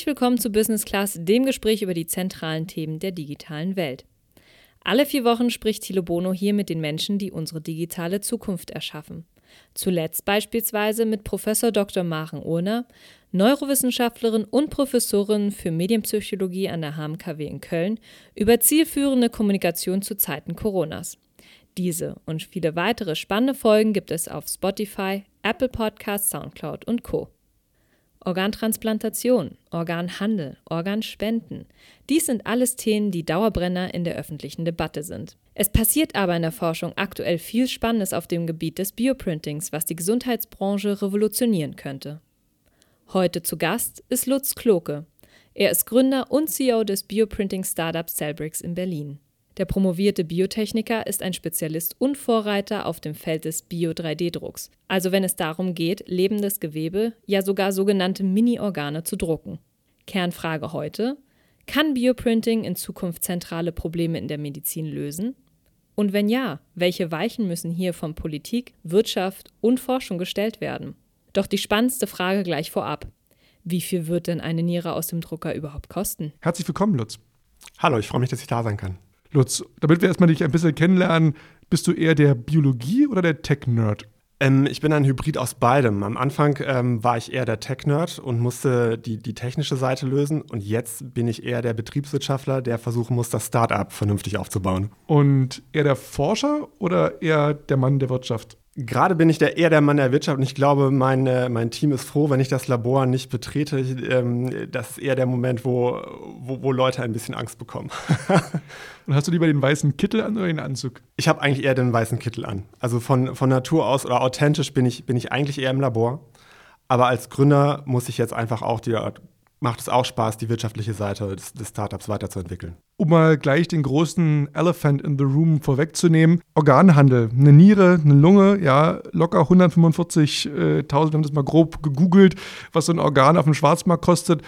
Herzlich willkommen zu Business Class, dem Gespräch über die zentralen Themen der digitalen Welt. Alle vier Wochen spricht Thilo Bono hier mit den Menschen, die unsere digitale Zukunft erschaffen. Zuletzt beispielsweise mit Professor Dr. Maren Urner, Neurowissenschaftlerin und Professorin für Medienpsychologie an der HMKW in Köln, über zielführende Kommunikation zu Zeiten Coronas. Diese und viele weitere spannende Folgen gibt es auf Spotify, Apple Podcasts, Soundcloud und Co. Organtransplantation, Organhandel, Organspenden. Dies sind alles Themen, die Dauerbrenner in der öffentlichen Debatte sind. Es passiert aber in der Forschung aktuell viel Spannendes auf dem Gebiet des Bioprintings, was die Gesundheitsbranche revolutionieren könnte. Heute zu Gast ist Lutz Kloke. Er ist Gründer und CEO des Bioprinting-Startups Cellbrix in Berlin. Der promovierte Biotechniker ist ein Spezialist und Vorreiter auf dem Feld des Bio-3D-Drucks, also wenn es darum geht, lebendes Gewebe, ja sogar sogenannte Mini-Organe zu drucken. Kernfrage heute: Kann Bioprinting in Zukunft zentrale Probleme in der Medizin lösen? Und wenn ja, welche Weichen müssen hier von Politik, Wirtschaft und Forschung gestellt werden? Doch die spannendste Frage gleich vorab. Wie viel wird denn eine Niere aus dem Drucker überhaupt kosten? Herzlich willkommen, Lutz. Hallo, ich freue mich, dass ich da sein kann. Lutz, damit wir erstmal dich ein bisschen kennenlernen, bist du eher der Biologie- oder der Tech-Nerd? Ähm, ich bin ein Hybrid aus beidem. Am Anfang ähm, war ich eher der Tech-Nerd und musste die, die technische Seite lösen. Und jetzt bin ich eher der Betriebswirtschaftler, der versuchen muss, das Start-up vernünftig aufzubauen. Und eher der Forscher oder eher der Mann der Wirtschaft? Gerade bin ich der, eher der Mann der Wirtschaft und ich glaube, mein, äh, mein Team ist froh, wenn ich das Labor nicht betrete. Ähm, das ist eher der Moment, wo, wo, wo Leute ein bisschen Angst bekommen. und hast du lieber den weißen Kittel an oder den Anzug? Ich habe eigentlich eher den weißen Kittel an. Also von, von Natur aus oder authentisch bin ich, bin ich eigentlich eher im Labor. Aber als Gründer muss ich jetzt einfach auch die macht es auch Spaß, die wirtschaftliche Seite des, des, Startups weiterzuentwickeln. Um mal gleich den großen Elephant in the Room vorwegzunehmen: Organhandel. Eine Niere, eine Lunge, ja, locker 145.000, wir haben das mal grob gegoogelt, was so ein Organ auf dem Schwarzmarkt kostet.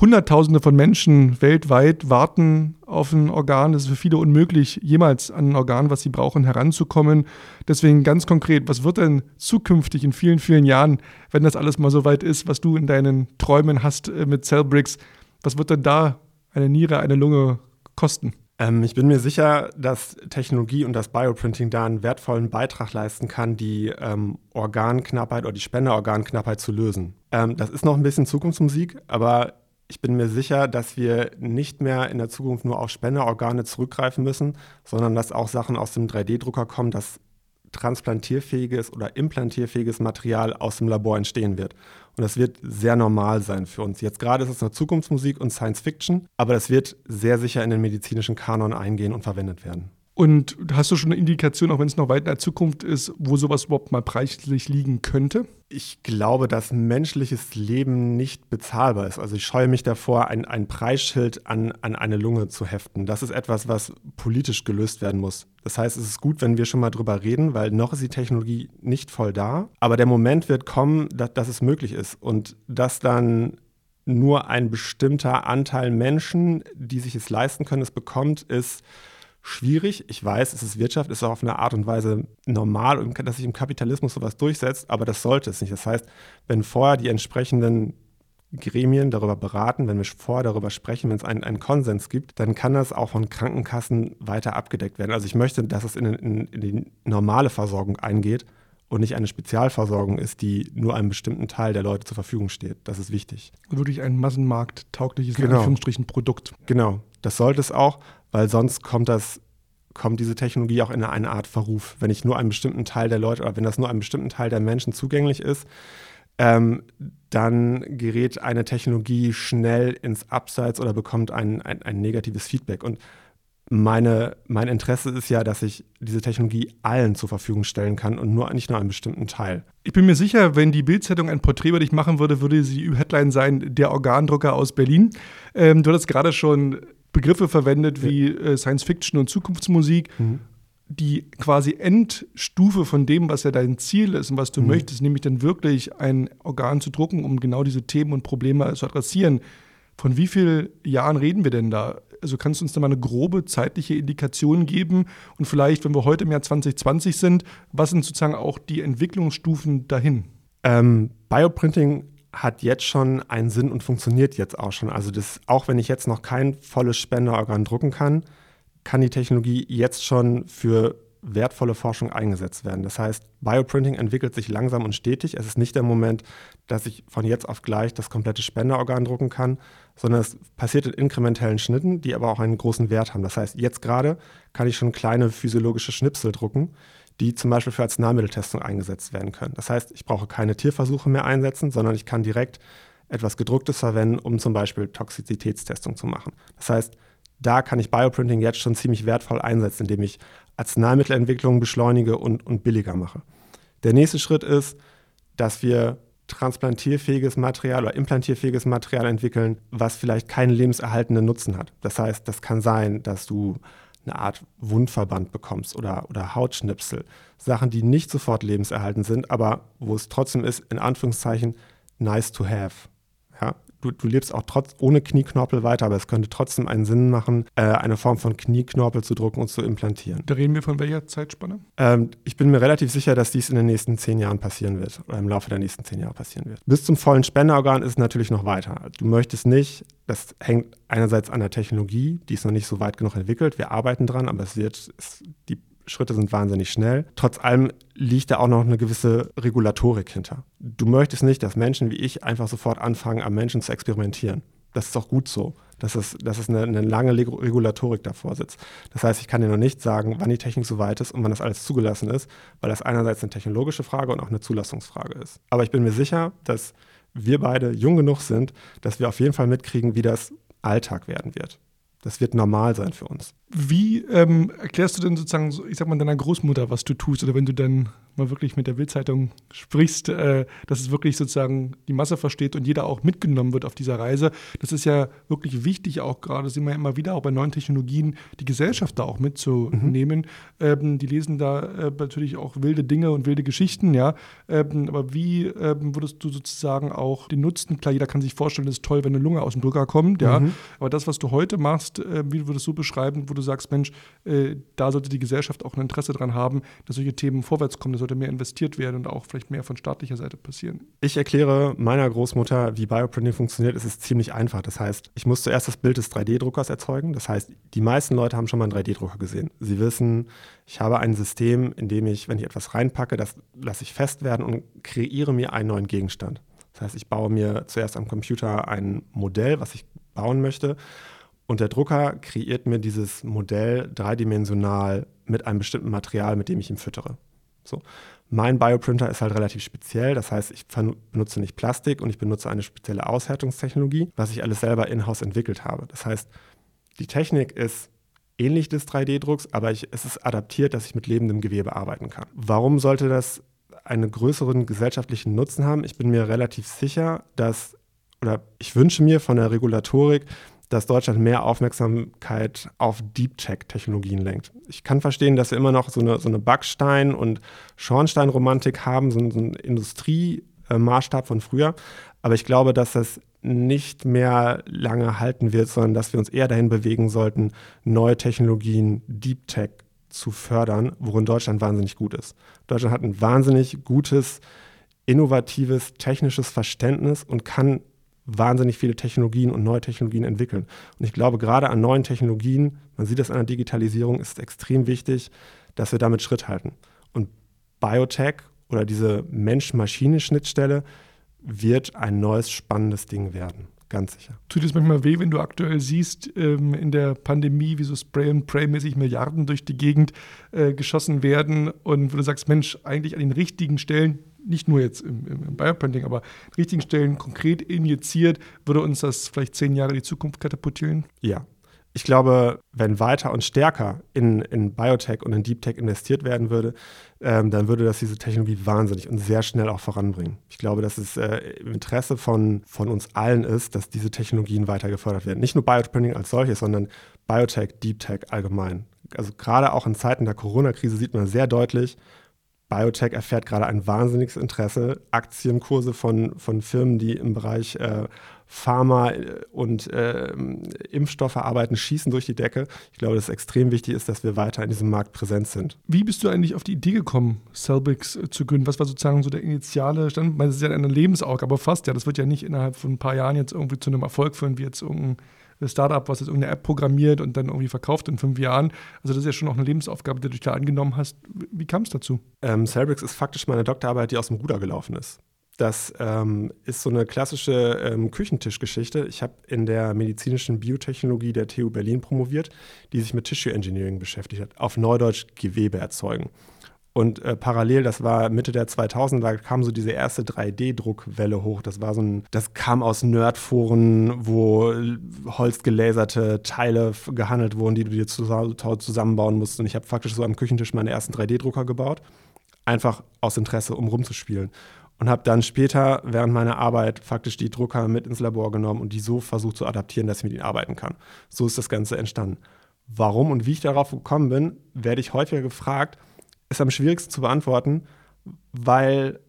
Hunderttausende von Menschen weltweit warten auf ein Organ. Es ist für viele unmöglich, jemals an ein Organ, was sie brauchen, heranzukommen. Deswegen ganz konkret, was wird denn zukünftig in vielen, vielen Jahren, wenn das alles mal so weit ist, was du in deinen Träumen hast äh, mit Cellbricks, was wird denn da eine Niere, eine Lunge kosten? Ähm, ich bin mir sicher, dass Technologie und das Bioprinting da einen wertvollen Beitrag leisten kann, die ähm, Organknappheit oder die Spenderorganknappheit zu lösen. Ähm, das ist noch ein bisschen Zukunftsmusik, aber ich bin mir sicher, dass wir nicht mehr in der Zukunft nur auf Spenderorgane zurückgreifen müssen, sondern dass auch Sachen aus dem 3D-Drucker kommen, dass transplantierfähiges oder implantierfähiges Material aus dem Labor entstehen wird. Und das wird sehr normal sein für uns. Jetzt gerade ist es eine Zukunftsmusik und Science Fiction, aber das wird sehr sicher in den medizinischen Kanon eingehen und verwendet werden. Und hast du schon eine Indikation, auch wenn es noch weit in der Zukunft ist, wo sowas überhaupt mal preislich liegen könnte? Ich glaube, dass menschliches Leben nicht bezahlbar ist. Also ich scheue mich davor, ein, ein Preisschild an, an eine Lunge zu heften. Das ist etwas, was politisch gelöst werden muss. Das heißt, es ist gut, wenn wir schon mal drüber reden, weil noch ist die Technologie nicht voll da. Aber der Moment wird kommen, dass, dass es möglich ist. Und dass dann nur ein bestimmter Anteil Menschen, die sich es leisten können, es bekommt, ist schwierig. Ich weiß, es ist Wirtschaft, es ist auch auf eine Art und Weise normal, dass sich im Kapitalismus sowas durchsetzt, aber das sollte es nicht. Das heißt, wenn vorher die entsprechenden Gremien darüber beraten, wenn wir vorher darüber sprechen, wenn es einen, einen Konsens gibt, dann kann das auch von Krankenkassen weiter abgedeckt werden. Also ich möchte, dass es in, in, in die normale Versorgung eingeht und nicht eine Spezialversorgung ist, die nur einem bestimmten Teil der Leute zur Verfügung steht. Das ist wichtig. Wirklich ein massenmarkttaugliches genau. Produkt. Genau, das sollte es auch, weil sonst kommt das kommt diese Technologie auch in eine Art Verruf. Wenn ich nur einem bestimmten Teil der Leute oder wenn das nur einem bestimmten Teil der Menschen zugänglich ist, ähm, dann gerät eine Technologie schnell ins Abseits oder bekommt ein, ein, ein negatives Feedback. Und meine, mein Interesse ist ja, dass ich diese Technologie allen zur Verfügung stellen kann und nur nicht nur einem bestimmten Teil. Ich bin mir sicher, wenn die Bildzeitung ein Porträt über dich machen würde, würde sie Headline sein: Der Organdrucker aus Berlin. Ähm, du hattest gerade schon Begriffe verwendet wie äh, Science Fiction und Zukunftsmusik. Mhm. Die quasi Endstufe von dem, was ja dein Ziel ist und was du mhm. möchtest, nämlich dann wirklich ein Organ zu drucken, um genau diese Themen und Probleme zu adressieren. Von wie vielen Jahren reden wir denn da? Also kannst du uns da mal eine grobe zeitliche Indikation geben? Und vielleicht, wenn wir heute im Jahr 2020 sind, was sind sozusagen auch die Entwicklungsstufen dahin? Ähm, Bioprinting hat jetzt schon einen Sinn und funktioniert jetzt auch schon. Also das, auch wenn ich jetzt noch kein volles Spenderorgan drucken kann, kann die Technologie jetzt schon für wertvolle Forschung eingesetzt werden. Das heißt, Bioprinting entwickelt sich langsam und stetig. Es ist nicht der Moment, dass ich von jetzt auf gleich das komplette Spenderorgan drucken kann, sondern es passiert in inkrementellen Schnitten, die aber auch einen großen Wert haben. Das heißt, jetzt gerade kann ich schon kleine physiologische Schnipsel drucken, die zum Beispiel für Arzneimitteltestung eingesetzt werden können. Das heißt, ich brauche keine Tierversuche mehr einsetzen, sondern ich kann direkt etwas Gedrucktes verwenden, um zum Beispiel Toxizitätstestung zu machen. Das heißt, da kann ich Bioprinting jetzt schon ziemlich wertvoll einsetzen, indem ich Arzneimittelentwicklung beschleunige und, und billiger mache. Der nächste Schritt ist, dass wir transplantierfähiges Material oder implantierfähiges Material entwickeln, was vielleicht keinen lebenserhaltenden Nutzen hat. Das heißt, das kann sein, dass du eine Art Wundverband bekommst oder, oder Hautschnipsel. Sachen, die nicht sofort lebenserhaltend sind, aber wo es trotzdem ist, in Anführungszeichen, nice to have. Du, du lebst auch trotz ohne Knieknorpel weiter, aber es könnte trotzdem einen Sinn machen, äh, eine Form von Knieknorpel zu drucken und zu implantieren. Da reden wir von welcher Zeitspanne? Ähm, ich bin mir relativ sicher, dass dies in den nächsten zehn Jahren passieren wird oder im Laufe der nächsten zehn Jahre passieren wird. Bis zum vollen Spenderorgan ist es natürlich noch weiter. Du möchtest nicht, das hängt einerseits an der Technologie, die ist noch nicht so weit genug entwickelt. Wir arbeiten dran, aber es wird, es, die Schritte sind wahnsinnig schnell. Trotz allem liegt da auch noch eine gewisse Regulatorik hinter. Du möchtest nicht, dass Menschen wie ich einfach sofort anfangen, am Menschen zu experimentieren. Das ist auch gut so, dass es, dass es eine, eine lange Regulatorik davor sitzt. Das heißt, ich kann dir noch nicht sagen, wann die Technik so weit ist und wann das alles zugelassen ist, weil das einerseits eine technologische Frage und auch eine Zulassungsfrage ist. Aber ich bin mir sicher, dass wir beide jung genug sind, dass wir auf jeden Fall mitkriegen, wie das Alltag werden wird. Das wird normal sein für uns. Wie ähm, erklärst du denn sozusagen, ich sag mal, deiner Großmutter, was du tust? Oder wenn du dann mal wirklich mit der Bildzeitung sprichst, äh, dass es wirklich sozusagen die Masse versteht und jeder auch mitgenommen wird auf dieser Reise. Das ist ja wirklich wichtig, auch gerade sehen wir ja immer wieder, auch bei neuen Technologien, die Gesellschaft da auch mitzunehmen. Mhm. Ähm, die lesen da äh, natürlich auch wilde Dinge und wilde Geschichten, ja. Ähm, aber wie ähm, würdest du sozusagen auch den Nutzen, klar, jeder kann sich vorstellen, es ist toll, wenn eine Lunge aus dem Drücker kommt, ja. Mhm. Aber das, was du heute machst, äh, wie würdest du beschreiben, wo du sagst, Mensch, äh, da sollte die Gesellschaft auch ein Interesse dran haben, dass solche Themen vorwärts kommen, sollte mehr investiert werden und auch vielleicht mehr von staatlicher Seite passieren? Ich erkläre meiner Großmutter, wie Bioprinting funktioniert. Es ist ziemlich einfach. Das heißt, ich muss zuerst das Bild des 3D-Druckers erzeugen. Das heißt, die meisten Leute haben schon mal einen 3D-Drucker gesehen. Sie wissen, ich habe ein System, in dem ich, wenn ich etwas reinpacke, das lasse ich fest werden und kreiere mir einen neuen Gegenstand. Das heißt, ich baue mir zuerst am Computer ein Modell, was ich bauen möchte. Und der Drucker kreiert mir dieses Modell dreidimensional mit einem bestimmten Material, mit dem ich ihn füttere. So. Mein Bioprinter ist halt relativ speziell, das heißt, ich benutze nicht Plastik und ich benutze eine spezielle Aushärtungstechnologie, was ich alles selber in-house entwickelt habe. Das heißt, die Technik ist ähnlich des 3D-Drucks, aber ich, es ist adaptiert, dass ich mit lebendem Gewebe arbeiten kann. Warum sollte das einen größeren gesellschaftlichen Nutzen haben? Ich bin mir relativ sicher, dass, oder ich wünsche mir von der Regulatorik, dass Deutschland mehr Aufmerksamkeit auf Deep Tech-Technologien lenkt. Ich kann verstehen, dass wir immer noch so eine, so eine Backstein- und Schornsteinromantik haben, so, so ein Industriemaßstab von früher. Aber ich glaube, dass das nicht mehr lange halten wird, sondern dass wir uns eher dahin bewegen sollten, neue Technologien, Deep Tech zu fördern, worin Deutschland wahnsinnig gut ist. Deutschland hat ein wahnsinnig gutes, innovatives, technisches Verständnis und kann wahnsinnig viele Technologien und neue Technologien entwickeln. Und ich glaube, gerade an neuen Technologien, man sieht das an der Digitalisierung, ist es extrem wichtig, dass wir damit Schritt halten. Und Biotech oder diese Mensch-Maschine-Schnittstelle wird ein neues spannendes Ding werden. Ganz sicher. Tut es manchmal weh, wenn du aktuell siehst, ähm, in der Pandemie, wie so Spray- and Pray-mäßig Milliarden durch die Gegend äh, geschossen werden und wo du sagst, Mensch, eigentlich an den richtigen Stellen nicht nur jetzt im, im Bioprinting, aber an richtigen Stellen konkret injiziert, würde uns das vielleicht zehn Jahre in die Zukunft katapultieren? Ja. Ich glaube, wenn weiter und stärker in, in Biotech und in Deep Tech investiert werden würde, ähm, dann würde das diese Technologie wahnsinnig und sehr schnell auch voranbringen. Ich glaube, dass es äh, im Interesse von, von uns allen ist, dass diese Technologien weiter gefördert werden. Nicht nur Bioprinting als solches, sondern Biotech, Deep Tech allgemein. Also gerade auch in Zeiten der Corona-Krise sieht man sehr deutlich, Biotech erfährt gerade ein wahnsinniges Interesse. Aktienkurse von, von Firmen, die im Bereich äh, Pharma äh, und äh, Impfstoffe arbeiten, schießen durch die Decke. Ich glaube, dass es extrem wichtig ist, dass wir weiter in diesem Markt präsent sind. Wie bist du eigentlich auf die Idee gekommen, Celbix äh, zu gründen? Was war sozusagen so der initiale Stand? Das ist ja eine Lebensaufgabe, aber fast ja. Das wird ja nicht innerhalb von ein paar Jahren jetzt irgendwie zu einem Erfolg führen, wie jetzt irgendein Startup, was jetzt irgendeine App programmiert und dann irgendwie verkauft in fünf Jahren. Also das ist ja schon auch eine Lebensaufgabe, die du dich da angenommen hast. Wie kam es dazu? Ähm, Celbrix ist faktisch meine Doktorarbeit, die aus dem Ruder gelaufen ist. Das ähm, ist so eine klassische ähm, Küchentischgeschichte. Ich habe in der medizinischen Biotechnologie der TU Berlin promoviert, die sich mit Tissue Engineering beschäftigt hat, auf Neudeutsch Gewebe erzeugen. Und äh, parallel, das war Mitte der 2000er, da kam so diese erste 3D-Druckwelle hoch. Das war so ein, das kam aus Nerdforen, wo holzgelaserte Teile gehandelt wurden, die du dir zusammenbauen musst. Und ich habe faktisch so am Küchentisch meine ersten 3D-Drucker gebaut. Einfach aus Interesse, um rumzuspielen. Und habe dann später während meiner Arbeit faktisch die Drucker mit ins Labor genommen und die so versucht zu adaptieren, dass ich mit ihnen arbeiten kann. So ist das Ganze entstanden. Warum und wie ich darauf gekommen bin, werde ich häufiger gefragt ist am schwierigsten zu beantworten, weil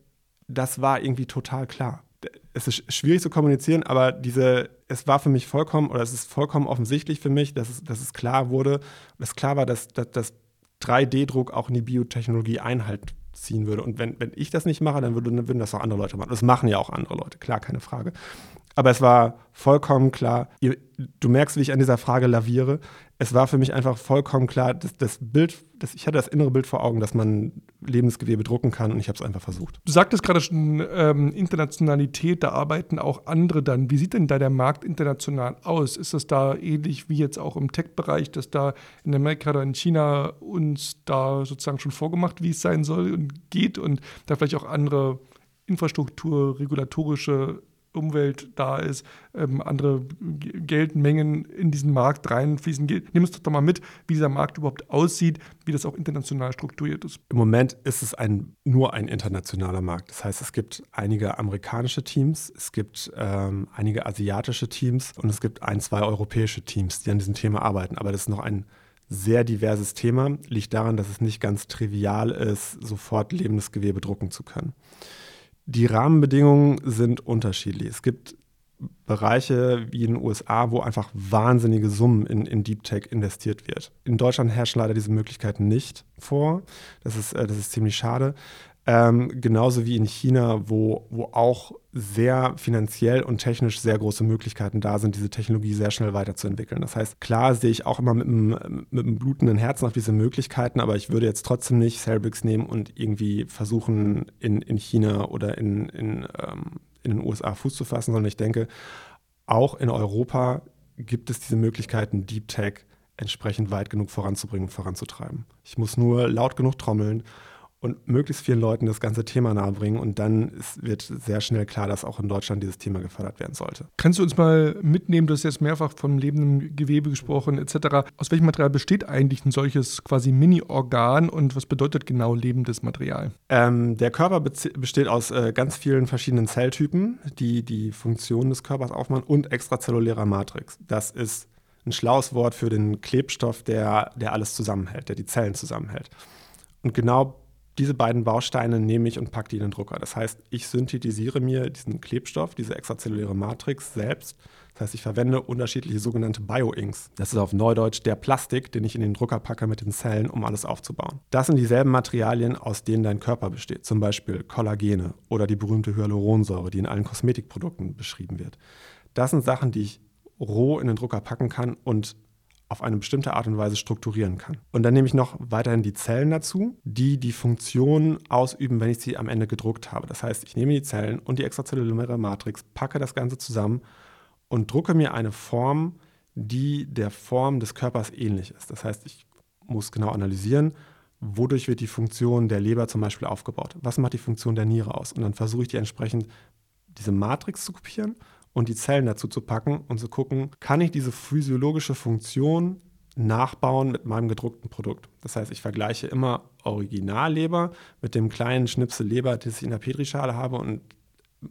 das war irgendwie total klar. Es ist schwierig zu kommunizieren, aber diese, es war für mich vollkommen, oder es ist vollkommen offensichtlich für mich, dass es, dass es klar wurde, dass klar war, dass, dass, dass 3D-Druck auch in die Biotechnologie Einhalt ziehen würde. Und wenn, wenn ich das nicht mache, dann, würde, dann würden das auch andere Leute machen. Das machen ja auch andere Leute, klar, keine Frage. Aber es war vollkommen klar, ihr, du merkst, wie ich an dieser Frage laviere. Es war für mich einfach vollkommen klar, dass das Bild, dass ich hatte das innere Bild vor Augen, dass man Lebensgewebe drucken kann und ich habe es einfach versucht. Du sagtest gerade schon ähm, Internationalität, da arbeiten auch andere dann. Wie sieht denn da der Markt international aus? Ist das da ähnlich wie jetzt auch im Tech-Bereich, dass da in Amerika oder in China uns da sozusagen schon vorgemacht, wie es sein soll und geht und da vielleicht auch andere Infrastruktur, regulatorische Umwelt da ist, ähm, andere Geldmengen in diesen Markt reinfließen. Nimm uns doch mal mit, wie dieser Markt überhaupt aussieht, wie das auch international strukturiert ist. Im Moment ist es ein, nur ein internationaler Markt. Das heißt, es gibt einige amerikanische Teams, es gibt ähm, einige asiatische Teams und es gibt ein, zwei europäische Teams, die an diesem Thema arbeiten. Aber das ist noch ein sehr diverses Thema, liegt daran, dass es nicht ganz trivial ist, sofort lebendes Gewebe drucken zu können. Die Rahmenbedingungen sind unterschiedlich. Es gibt Bereiche wie in den USA, wo einfach wahnsinnige Summen in, in Deep Tech investiert wird. In Deutschland herrschen leider diese Möglichkeiten nicht vor. Das ist, äh, das ist ziemlich schade. Ähm, genauso wie in China, wo, wo auch sehr finanziell und technisch sehr große Möglichkeiten da sind, diese Technologie sehr schnell weiterzuentwickeln. Das heißt, klar sehe ich auch immer mit einem, mit einem blutenden Herzen auf diese Möglichkeiten, aber ich würde jetzt trotzdem nicht Cerebrix nehmen und irgendwie versuchen, in, in China oder in, in, ähm, in den USA Fuß zu fassen, sondern ich denke, auch in Europa gibt es diese Möglichkeiten, Deep Tech entsprechend weit genug voranzubringen und voranzutreiben. Ich muss nur laut genug trommeln und möglichst vielen Leuten das ganze Thema nahebringen. Und dann ist, wird sehr schnell klar, dass auch in Deutschland dieses Thema gefördert werden sollte. Kannst du uns mal mitnehmen, du hast jetzt mehrfach von lebendem Gewebe gesprochen etc. Aus welchem Material besteht eigentlich ein solches quasi Mini-Organ und was bedeutet genau lebendes Material? Ähm, der Körper besteht aus äh, ganz vielen verschiedenen Zelltypen, die die Funktion des Körpers aufmachen und extrazellulärer Matrix. Das ist ein schlaues Wort für den Klebstoff, der, der alles zusammenhält, der die Zellen zusammenhält. Und genau diese beiden Bausteine nehme ich und packe die in den Drucker. Das heißt, ich synthetisiere mir diesen Klebstoff, diese extrazelluläre Matrix selbst. Das heißt, ich verwende unterschiedliche sogenannte Bioinks. Das ist auf Neudeutsch der Plastik, den ich in den Drucker packe mit den Zellen, um alles aufzubauen. Das sind dieselben Materialien, aus denen dein Körper besteht. Zum Beispiel Kollagene oder die berühmte Hyaluronsäure, die in allen Kosmetikprodukten beschrieben wird. Das sind Sachen, die ich roh in den Drucker packen kann und auf eine bestimmte Art und Weise strukturieren kann. Und dann nehme ich noch weiterhin die Zellen dazu, die die Funktion ausüben, wenn ich sie am Ende gedruckt habe. Das heißt, ich nehme die Zellen und die extrazelluläre Matrix, packe das Ganze zusammen und drucke mir eine Form, die der Form des Körpers ähnlich ist. Das heißt, ich muss genau analysieren, wodurch wird die Funktion der Leber zum Beispiel aufgebaut. Was macht die Funktion der Niere aus? Und dann versuche ich die entsprechend diese Matrix zu kopieren und die Zellen dazu zu packen und zu gucken, kann ich diese physiologische Funktion nachbauen mit meinem gedruckten Produkt. Das heißt, ich vergleiche immer Originalleber mit dem kleinen Schnipsel Leber, das ich in der Petrischale habe und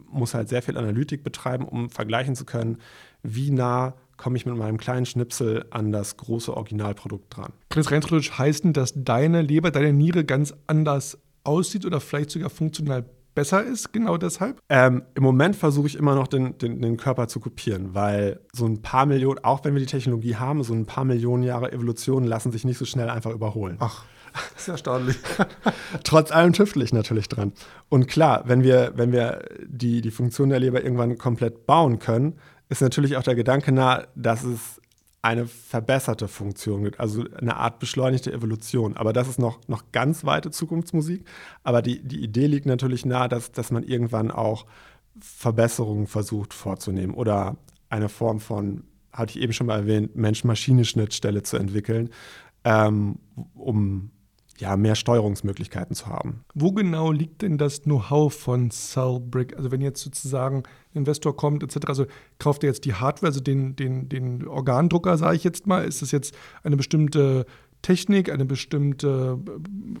muss halt sehr viel Analytik betreiben, um vergleichen zu können, wie nah komme ich mit meinem kleinen Schnipsel an das große Originalprodukt dran. Kann es rein heißen, dass deine Leber, deine Niere ganz anders aussieht oder vielleicht sogar funktional besser ist, genau deshalb? Ähm, Im Moment versuche ich immer noch den, den, den, Körper zu kopieren, weil so ein paar Millionen, auch wenn wir die Technologie haben, so ein paar Millionen Jahre Evolution lassen sich nicht so schnell einfach überholen. Ach. Das ist erstaunlich. Trotz allem tüftel ich natürlich dran. Und klar, wenn wir, wenn wir die, die Funktion der Leber irgendwann komplett bauen können, ist natürlich auch der Gedanke nah, dass es eine verbesserte Funktion gibt, also eine Art beschleunigte Evolution. Aber das ist noch, noch ganz weite Zukunftsmusik. Aber die, die Idee liegt natürlich nahe, dass, dass man irgendwann auch Verbesserungen versucht vorzunehmen oder eine Form von, hatte ich eben schon mal erwähnt, Mensch-Maschine-Schnittstelle zu entwickeln, ähm, um ja, mehr Steuerungsmöglichkeiten zu haben. Wo genau liegt denn das Know-how von Cellbrick? Also wenn jetzt sozusagen ein Investor kommt etc., also kauft er jetzt die Hardware, also den, den, den Organdrucker, sage ich jetzt mal, ist das jetzt eine bestimmte Technik, eine bestimmte,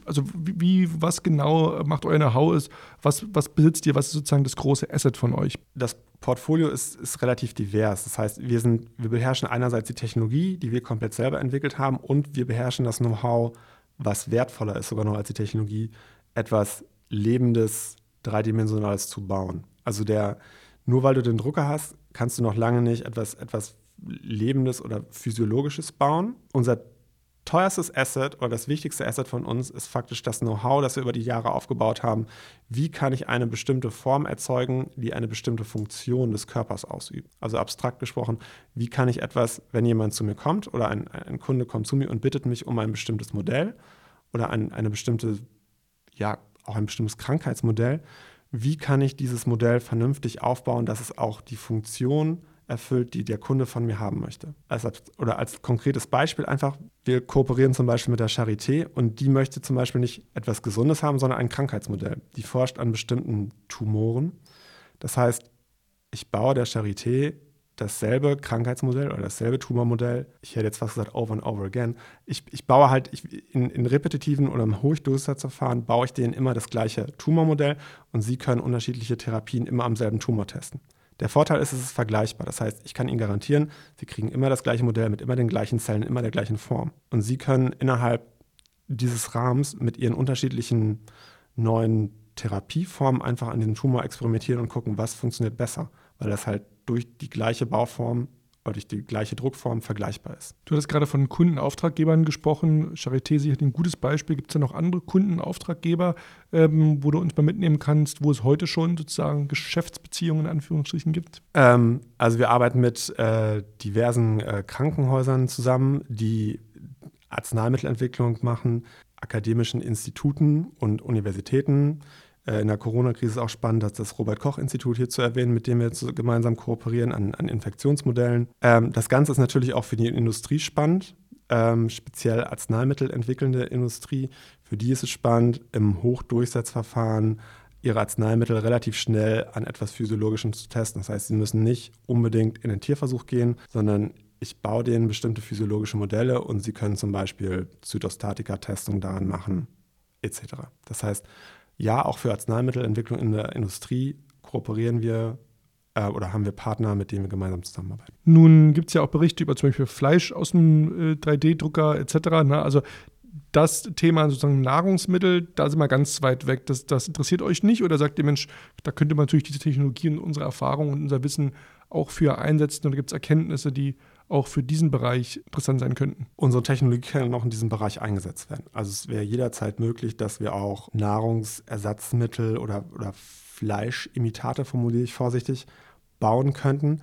also wie, was genau macht euer Know-how ist, was, was besitzt ihr, was ist sozusagen das große Asset von euch? Das Portfolio ist, ist relativ divers. Das heißt, wir, sind, wir beherrschen einerseits die Technologie, die wir komplett selber entwickelt haben und wir beherrschen das Know-how was wertvoller ist sogar noch als die Technologie, etwas Lebendes, Dreidimensionales zu bauen. Also der, nur weil du den Drucker hast, kannst du noch lange nicht etwas, etwas Lebendes oder Physiologisches bauen. Unser teuerstes Asset oder das wichtigste Asset von uns ist faktisch das Know-how, das wir über die Jahre aufgebaut haben. Wie kann ich eine bestimmte Form erzeugen, die eine bestimmte Funktion des Körpers ausübt? Also abstrakt gesprochen, wie kann ich etwas, wenn jemand zu mir kommt oder ein, ein Kunde kommt zu mir und bittet mich um ein bestimmtes Modell oder ein, eine bestimmte, ja, auch ein bestimmtes Krankheitsmodell, wie kann ich dieses Modell vernünftig aufbauen, dass es auch die Funktion erfüllt, die der Kunde von mir haben möchte. Also, oder als konkretes Beispiel einfach, wir kooperieren zum Beispiel mit der Charité und die möchte zum Beispiel nicht etwas Gesundes haben, sondern ein Krankheitsmodell. Die forscht an bestimmten Tumoren. Das heißt, ich baue der Charité dasselbe Krankheitsmodell oder dasselbe Tumormodell, ich hätte jetzt fast gesagt over and over again, ich, ich baue halt ich, in, in, repetitiven oder im Hochdurchsatzverfahren baue ich denen immer das gleiche Tumormodell und sie können unterschiedliche Therapien immer am selben Tumor testen. Der Vorteil ist, es ist vergleichbar. Das heißt, ich kann Ihnen garantieren, Sie kriegen immer das gleiche Modell mit immer den gleichen Zellen, immer der gleichen Form. Und Sie können innerhalb dieses Rahmens mit Ihren unterschiedlichen neuen Therapieformen einfach an diesem Tumor experimentieren und gucken, was funktioniert besser, weil das halt durch die gleiche Bauform weil durch die gleiche Druckform vergleichbar ist. Du hattest gerade von Kundenauftraggebern gesprochen. Charité ist sicherlich ein gutes Beispiel. Gibt es da noch andere Kundenauftraggeber, ähm, wo du uns mal mitnehmen kannst, wo es heute schon sozusagen Geschäftsbeziehungen in Anführungsstrichen gibt? Ähm, also wir arbeiten mit äh, diversen äh, Krankenhäusern zusammen, die Arzneimittelentwicklung machen, akademischen Instituten und Universitäten. Äh, in der Corona-Krise ist auch spannend, dass das Robert-Koch-Institut hier zu erwähnen, mit dem wir jetzt gemeinsam kooperieren an, an Infektionsmodellen. Ähm, das Ganze ist natürlich auch für die Industrie spannend, ähm, speziell Arzneimittel entwickelnde Industrie. Für die ist es spannend, im Hochdurchsetzverfahren ihre Arzneimittel relativ schnell an etwas Physiologischem zu testen. Das heißt, sie müssen nicht unbedingt in den Tierversuch gehen, sondern ich baue denen bestimmte physiologische Modelle und sie können zum Beispiel Zytostatika-Testungen daran machen, etc. Das heißt, ja, auch für Arzneimittelentwicklung in der Industrie kooperieren wir äh, oder haben wir Partner, mit denen wir gemeinsam zusammenarbeiten. Nun gibt es ja auch Berichte über zum Beispiel Fleisch aus dem äh, 3D-Drucker etc. Ne? Also das Thema sozusagen Nahrungsmittel, da sind wir ganz weit weg. Das, das interessiert euch nicht oder sagt ihr, Mensch, da könnte man natürlich diese Technologie und unsere Erfahrung und unser Wissen auch für einsetzen und da gibt es Erkenntnisse, die auch für diesen Bereich interessant sein könnten. Unsere Technologie kann auch in diesem Bereich eingesetzt werden. Also es wäre jederzeit möglich, dass wir auch Nahrungsersatzmittel oder, oder Fleischimitate, formuliere ich vorsichtig, bauen könnten.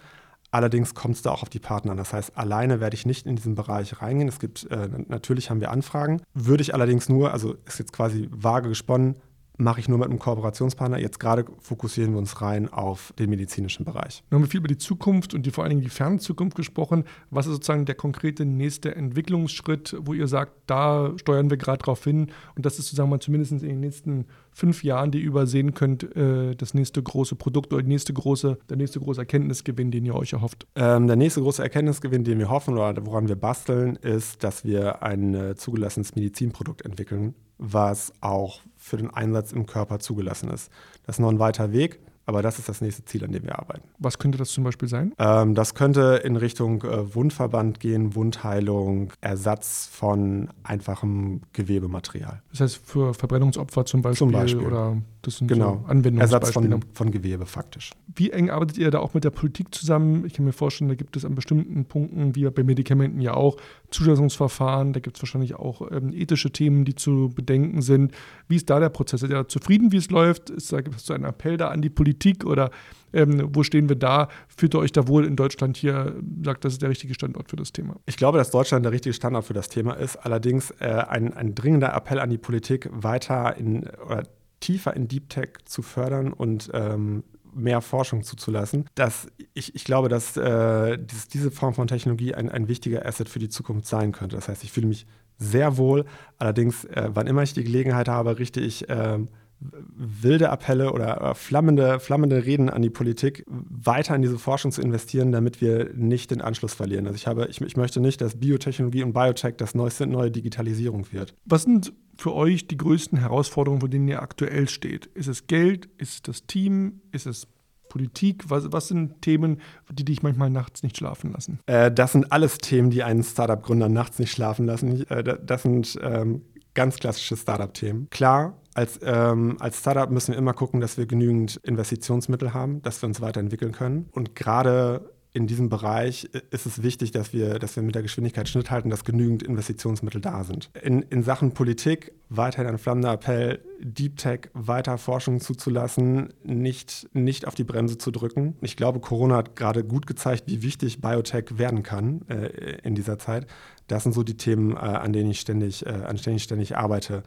Allerdings kommt es da auch auf die Partner an. Das heißt, alleine werde ich nicht in diesen Bereich reingehen. Es gibt, äh, natürlich haben wir Anfragen. Würde ich allerdings nur, also ist jetzt quasi vage gesponnen, mache ich nur mit einem Kooperationspartner. Jetzt gerade fokussieren wir uns rein auf den medizinischen Bereich. Wir haben viel über die Zukunft und die, vor allen Dingen die Fernzukunft gesprochen. Was ist sozusagen der konkrete nächste Entwicklungsschritt, wo ihr sagt, da steuern wir gerade drauf hin und das ist sozusagen mal zumindest in den nächsten fünf Jahren, die ihr übersehen könnt, äh, das nächste große Produkt oder nächste große, der nächste große Erkenntnisgewinn, den ihr euch erhofft? Ähm, der nächste große Erkenntnisgewinn, den wir hoffen oder woran wir basteln, ist, dass wir ein äh, zugelassenes Medizinprodukt entwickeln, was auch für den Einsatz im Körper zugelassen ist. Das ist noch ein weiter Weg, Aber das ist das nächste Ziel, an dem wir arbeiten. Was könnte das zum Beispiel sein? Ähm, das könnte in Richtung äh, Wundverband gehen, Wundheilung, Ersatz von einfachem Gewebematerial. Das heißt für Verbrennungsopfer zum Beispiel, Zum Beispiel. oder das sind Genau. so. Ersatz von, von Gewebe faktisch. Wie eng arbeitet ihr da auch mit der Politik zusammen? Ich kann mir vorstellen, da gibt es an bestimmten Punkten, wie bei Medikamenten ja auch, Zulassungsverfahren, da gibt es wahrscheinlich auch ähm, ethische Themen, die zu bedenken sind. Wie ist da der Prozess? Seid ihr da zufrieden, wie es läuft? Ist da, gibt es so einen Appell da an die Politik oder ähm, wo stehen wir da? Fühlt ihr euch da wohl in Deutschland hier, sagt, das ist der richtige Standort für das Thema? Ich glaube, dass Deutschland der richtige Standort für das Thema ist. Allerdings äh, ein, ein dringender Appell an die Politik, weiter in oder tiefer in Deep Tech zu fördern und ähm, mehr Forschung zuzulassen. Das, ich, ich glaube, dass äh, dieses, diese Form von Technologie ein, ein wichtiger Asset für die Zukunft sein könnte. Das heißt, ich fühle mich sehr wohl. Allerdings, äh, wann immer ich die Gelegenheit habe, richte ich ähm, wilde Appelle oder äh, flammende, flammende Reden an die Politik, weiter in diese Forschung zu investieren, damit wir nicht den Anschluss verlieren. Also ich, habe, ich, ich möchte nicht, dass Biotechnologie und Biotech das neueste neue Digitalisierung wird. Was sind für euch die größten Herausforderungen, vor denen ihr aktuell steht? Ist es Geld? Ist es das Team? Ist es Politik? Was, was sind Themen, die dich manchmal nachts nicht schlafen lassen? Äh, das sind alles Themen, die einen Startup-Gründer nachts nicht schlafen lassen. Äh, da- das sind ähm, ganz klassische Startup-Themen. Klar, als, ähm, als Startup müssen wir immer gucken, dass wir genügend Investitionsmittel haben, dass wir uns weiterentwickeln können. Und gerade in diesem Bereich ist es wichtig, dass wir, dass wir mit der Geschwindigkeit Schnitt halten, dass genügend Investitionsmittel da sind. In, in Sachen Politik weiterhin ein flammender Appell, Deep Tech weiter Forschung zuzulassen, nicht, nicht auf die Bremse zu drücken. Ich glaube, Corona hat gerade gut gezeigt, wie wichtig Biotech werden kann äh, in dieser Zeit. Das sind so die Themen, äh, an denen ich ständig, äh, an denen ich ständig arbeite.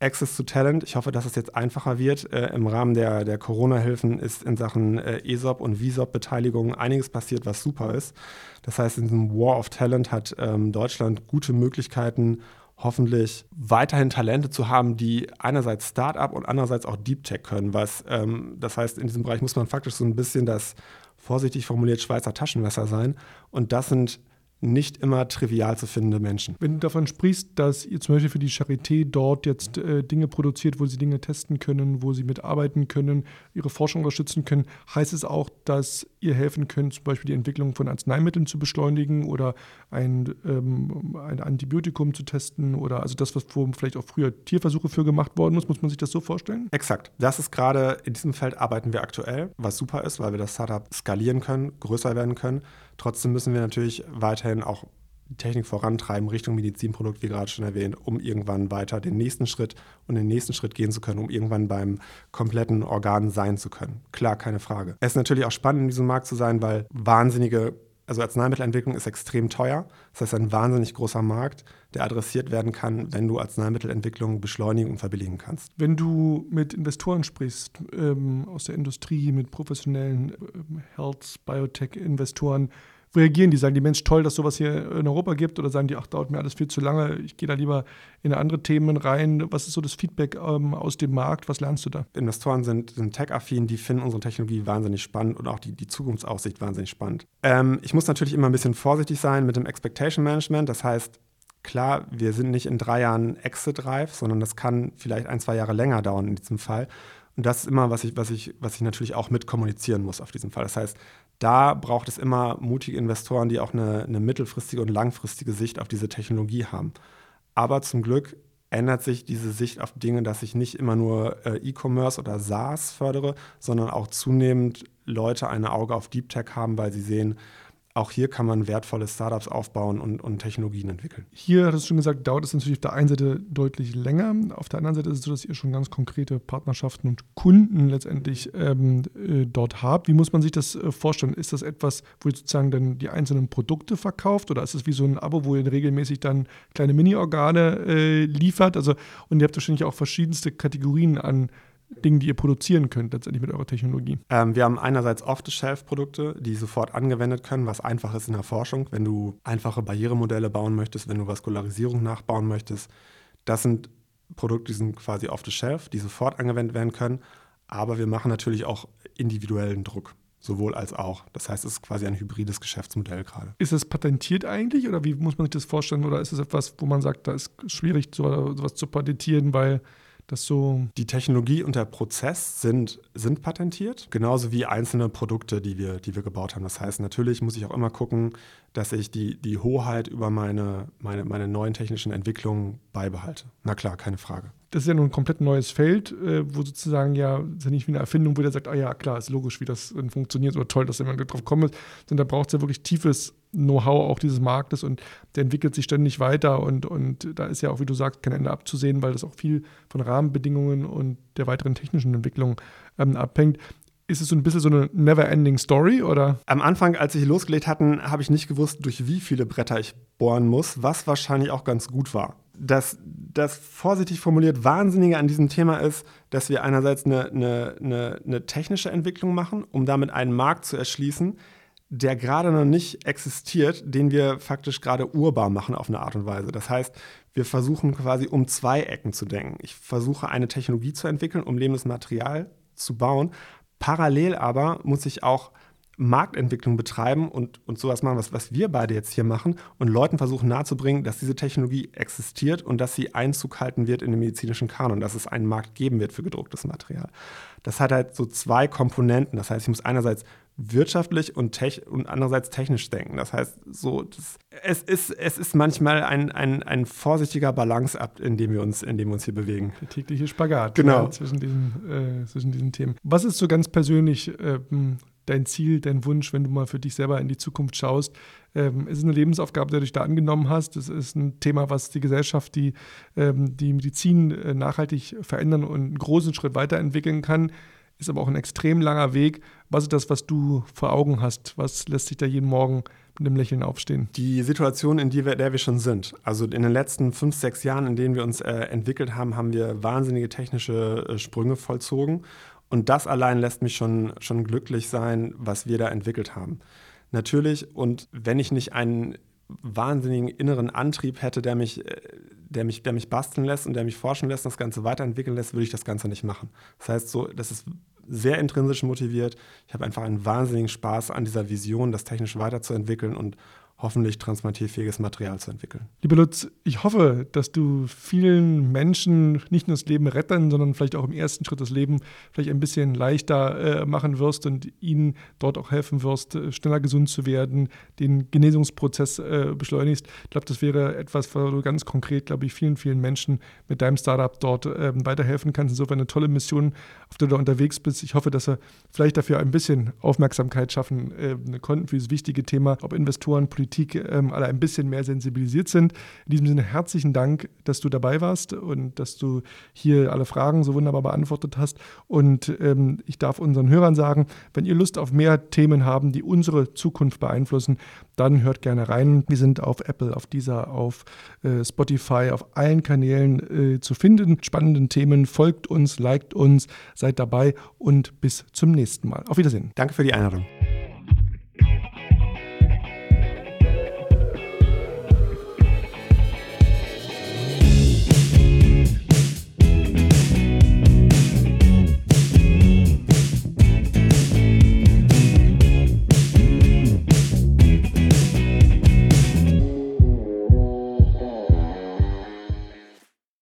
Access to Talent. Ich hoffe, dass es jetzt einfacher wird. Äh, Im Rahmen der, der Corona-Hilfen ist in Sachen äh, ESOP und VISOP-Beteiligung einiges passiert, was super ist. Das heißt, in diesem War of Talent hat ähm, Deutschland gute Möglichkeiten, hoffentlich weiterhin Talente zu haben, die einerseits Start-up und andererseits auch Deep Tech können. Was, ähm, das heißt, in diesem Bereich muss man faktisch so ein bisschen das, vorsichtig formuliert, Schweizer Taschenmesser sein. Und das sind nicht immer trivial zu findende Menschen. Wenn du davon sprichst, dass ihr zum Beispiel für die Charité dort jetzt äh, Dinge produziert, wo sie Dinge testen können, wo sie mitarbeiten können, ihre Forschung unterstützen können, heißt es auch, dass ihr helfen könnt, zum Beispiel die Entwicklung von Arzneimitteln zu beschleunigen oder ein, ähm, ein Antibiotikum zu testen oder also das, was wo vielleicht auch früher Tierversuche für gemacht worden ist, muss man sich das so vorstellen? Exakt. Das ist gerade, in diesem Feld arbeiten wir aktuell, was super ist, weil wir das Startup skalieren können, größer werden können. Trotzdem müssen wir natürlich weiterhin auch Technik vorantreiben Richtung Medizinprodukt, wie gerade schon erwähnt, um irgendwann weiter den nächsten Schritt und den nächsten Schritt gehen zu können, um irgendwann beim kompletten Organ sein zu können. Klar, keine Frage. Es ist natürlich auch spannend, in diesem Markt zu sein, weil wahnsinnige also Arzneimittelentwicklung ist extrem teuer. Das heißt, ein wahnsinnig großer Markt, der adressiert werden kann, wenn du Arzneimittelentwicklung beschleunigen und verbilligen kannst. Wenn du mit Investoren sprichst, ähm, aus der Industrie, mit professionellen ähm, Health, Biotech-Investoren, reagieren die? Sagen die, Mensch, toll, dass sowas hier in Europa gibt? Oder sagen die, ach, dauert mir alles viel zu lange, ich gehe da lieber in andere Themen rein? Was ist so das Feedback ähm, aus dem Markt? Was lernst du da? Investoren sind, sind tech-affin, die finden unsere Technologie wahnsinnig spannend und auch die, die Zukunftsaussicht wahnsinnig spannend. Ähm, ich muss natürlich immer ein bisschen vorsichtig sein mit dem Expectation Management. Das heißt, klar, wir sind nicht in drei Jahren Exit-reif, sondern das kann vielleicht ein, zwei Jahre länger dauern in diesem Fall. Und das ist immer, was ich, was ich, was ich natürlich auch mit kommunizieren muss auf diesem Fall. Das heißt, da braucht es immer mutige Investoren, die auch eine, eine mittelfristige und langfristige Sicht auf diese Technologie haben. Aber zum Glück ändert sich diese Sicht auf Dinge, dass ich nicht immer nur äh, E-Commerce oder SaaS fördere, sondern auch zunehmend Leute ein Auge auf Deep Tech haben, weil sie sehen, auch hier kann man wertvolle Startups aufbauen und, und Technologien entwickeln. Hier, hattest du schon gesagt, dauert es natürlich auf der einen Seite deutlich länger. Auf der anderen Seite ist es so, dass ihr schon ganz konkrete Partnerschaften und Kunden letztendlich ähm, äh, dort habt. Wie muss man sich das äh, vorstellen? Ist das etwas, wo ihr sozusagen dann die einzelnen Produkte verkauft oder ist es wie so ein Abo, wo ihr regelmäßig dann kleine Mini-Organe äh, liefert? Also, und ihr habt wahrscheinlich auch verschiedenste Kategorien an Dingen, die ihr produzieren könnt, letztendlich mit eurer Technologie. Ähm, wir haben einerseits Off-the-Shelf-Produkte, die sofort angewendet können, was einfach ist in der Forschung. Wenn du einfache Barrieremodelle bauen möchtest, wenn du Vaskularisierung nachbauen möchtest, das sind Produkte, die sind quasi off-the-shelf, die sofort angewendet werden können. Aber wir machen natürlich auch individuellen Druck. Sowohl als auch. Das heißt, es ist quasi ein hybrides Geschäftsmodell gerade. Ist es patentiert eigentlich oder wie muss man sich das vorstellen? Oder ist es etwas, wo man sagt, da ist schwierig, so- sowas zu patentieren, weil Das so. Die Technologie und der Prozess sind, sind patentiert, genauso wie einzelne Produkte, die wir, die wir gebaut haben. Das heißt, natürlich muss ich auch immer gucken, dass ich die, die Hoheit über meine, meine, meine neuen technischen Entwicklungen beibehalte. Na klar, keine Frage. Das ist ja nun ein komplett neues Feld, äh, wo sozusagen ja, das ist ja nicht wie eine Erfindung, wo der sagt, ah ja, klar, ist logisch, wie das funktioniert oder toll, dass jemand drauf kommt, sondern da braucht es ja wirklich tiefes Know-how auch dieses Marktes und der entwickelt sich ständig weiter und, und da ist ja auch, wie du sagst, kein Ende abzusehen, weil das auch viel von Rahmenbedingungen und der weiteren technischen Entwicklung ähm, abhängt. Ist es so ein bisschen so eine never-ending Story oder? Am Anfang, als ich losgelegt hatten, habe ich nicht gewusst, durch wie viele Bretter ich bohren muss, was wahrscheinlich auch ganz gut war. Das, das vorsichtig formuliert Wahnsinnige an diesem Thema ist, dass wir einerseits eine, eine, eine, eine technische Entwicklung machen, um damit einen Markt zu erschließen, der gerade noch nicht existiert, den wir faktisch gerade urbar machen auf eine Art und Weise. Das heißt, wir versuchen quasi um zwei Ecken zu denken. Ich versuche eine Technologie zu entwickeln, um lebendes Material zu bauen, Parallel aber muss ich auch Marktentwicklung betreiben und, und sowas machen, was, was wir beide jetzt hier machen und Leuten versuchen nahezubringen, dass diese Technologie existiert und dass sie Einzug halten wird in den medizinischen Kanon, dass es einen Markt geben wird für gedrucktes Material. Das hat halt so zwei Komponenten. Das heißt, ich muss einerseits wirtschaftlich und, und andererseits technisch denken. Das heißt, so, das, es, ist, es ist manchmal ein, ein, ein vorsichtiger Balanceakt, in dem wir uns, in dem wir uns hier bewegen. Der tägliche Spagat genau. Ja, zwischen, diesen, äh, zwischen diesen Themen. Was ist so ganz persönlich ähm, dein Ziel, dein Wunsch, wenn du mal für dich selber in die Zukunft schaust? Ähm, es ist eine Lebensaufgabe, die du dich da angenommen hast. Es ist ein Thema, was die Gesellschaft, die ähm, die Medizin äh, nachhaltig verändern und einen großen Schritt weiterentwickeln kann ist aber auch ein extrem langer Weg. Was ist das, was du vor Augen hast? Was lässt sich da jeden Morgen mit einem Lächeln aufstehen? Die Situation, in der wir schon sind. Also in den letzten fünf, sechs Jahren, in denen wir uns äh, entwickelt haben, haben wir wahnsinnige technische äh, Sprünge vollzogen. Und das allein lässt mich schon, schon glücklich sein, was wir da entwickelt haben. Natürlich, und wenn ich nicht einen wahnsinnigen inneren Antrieb hätte, der mich, äh, der mich, der mich basteln lässt und der mich forschen lässt und das Ganze weiterentwickeln lässt, würde ich das Ganze nicht machen. Das heißt, so, das ist sehr intrinsisch motiviert. Ich habe einfach einen wahnsinnigen Spaß an dieser Vision, das technisch weiterzuentwickeln und hoffentlich transplantierfähiges Material zu entwickeln. Lieber Lutz, ich hoffe, dass du vielen Menschen nicht nur das Leben retten, sondern vielleicht auch im ersten Schritt das Leben vielleicht ein bisschen leichter äh, machen wirst und ihnen dort auch helfen wirst, äh, schneller gesund zu werden, den Genesungsprozess äh, beschleunigst. Ich glaube, das wäre etwas, wo du ganz konkret, glaube ich, vielen, vielen Menschen mit deinem Startup dort ähm, weiterhelfen kannst. Insofern eine tolle Mission, auf der du da unterwegs bist. Ich hoffe, dass wir vielleicht dafür ein bisschen Aufmerksamkeit schaffen konnten für dieses wichtige Thema, ob Investoren, Politik, Politik ähm, alle ein bisschen mehr sensibilisiert sind. In diesem Sinne herzlichen Dank, dass du dabei warst und dass du hier alle Fragen so wunderbar beantwortet hast. Und ähm, ich darf unseren Hörern sagen, wenn ihr Lust auf mehr Themen haben, die unsere Zukunft beeinflussen, dann hört gerne rein. Wir sind auf Apple, auf dieser, auf äh, Spotify, auf allen Kanälen äh, zu finden. Spannenden Themen. Folgt uns, liked uns, seid dabei und bis zum nächsten Mal. Auf Wiedersehen. Danke für die Einladung.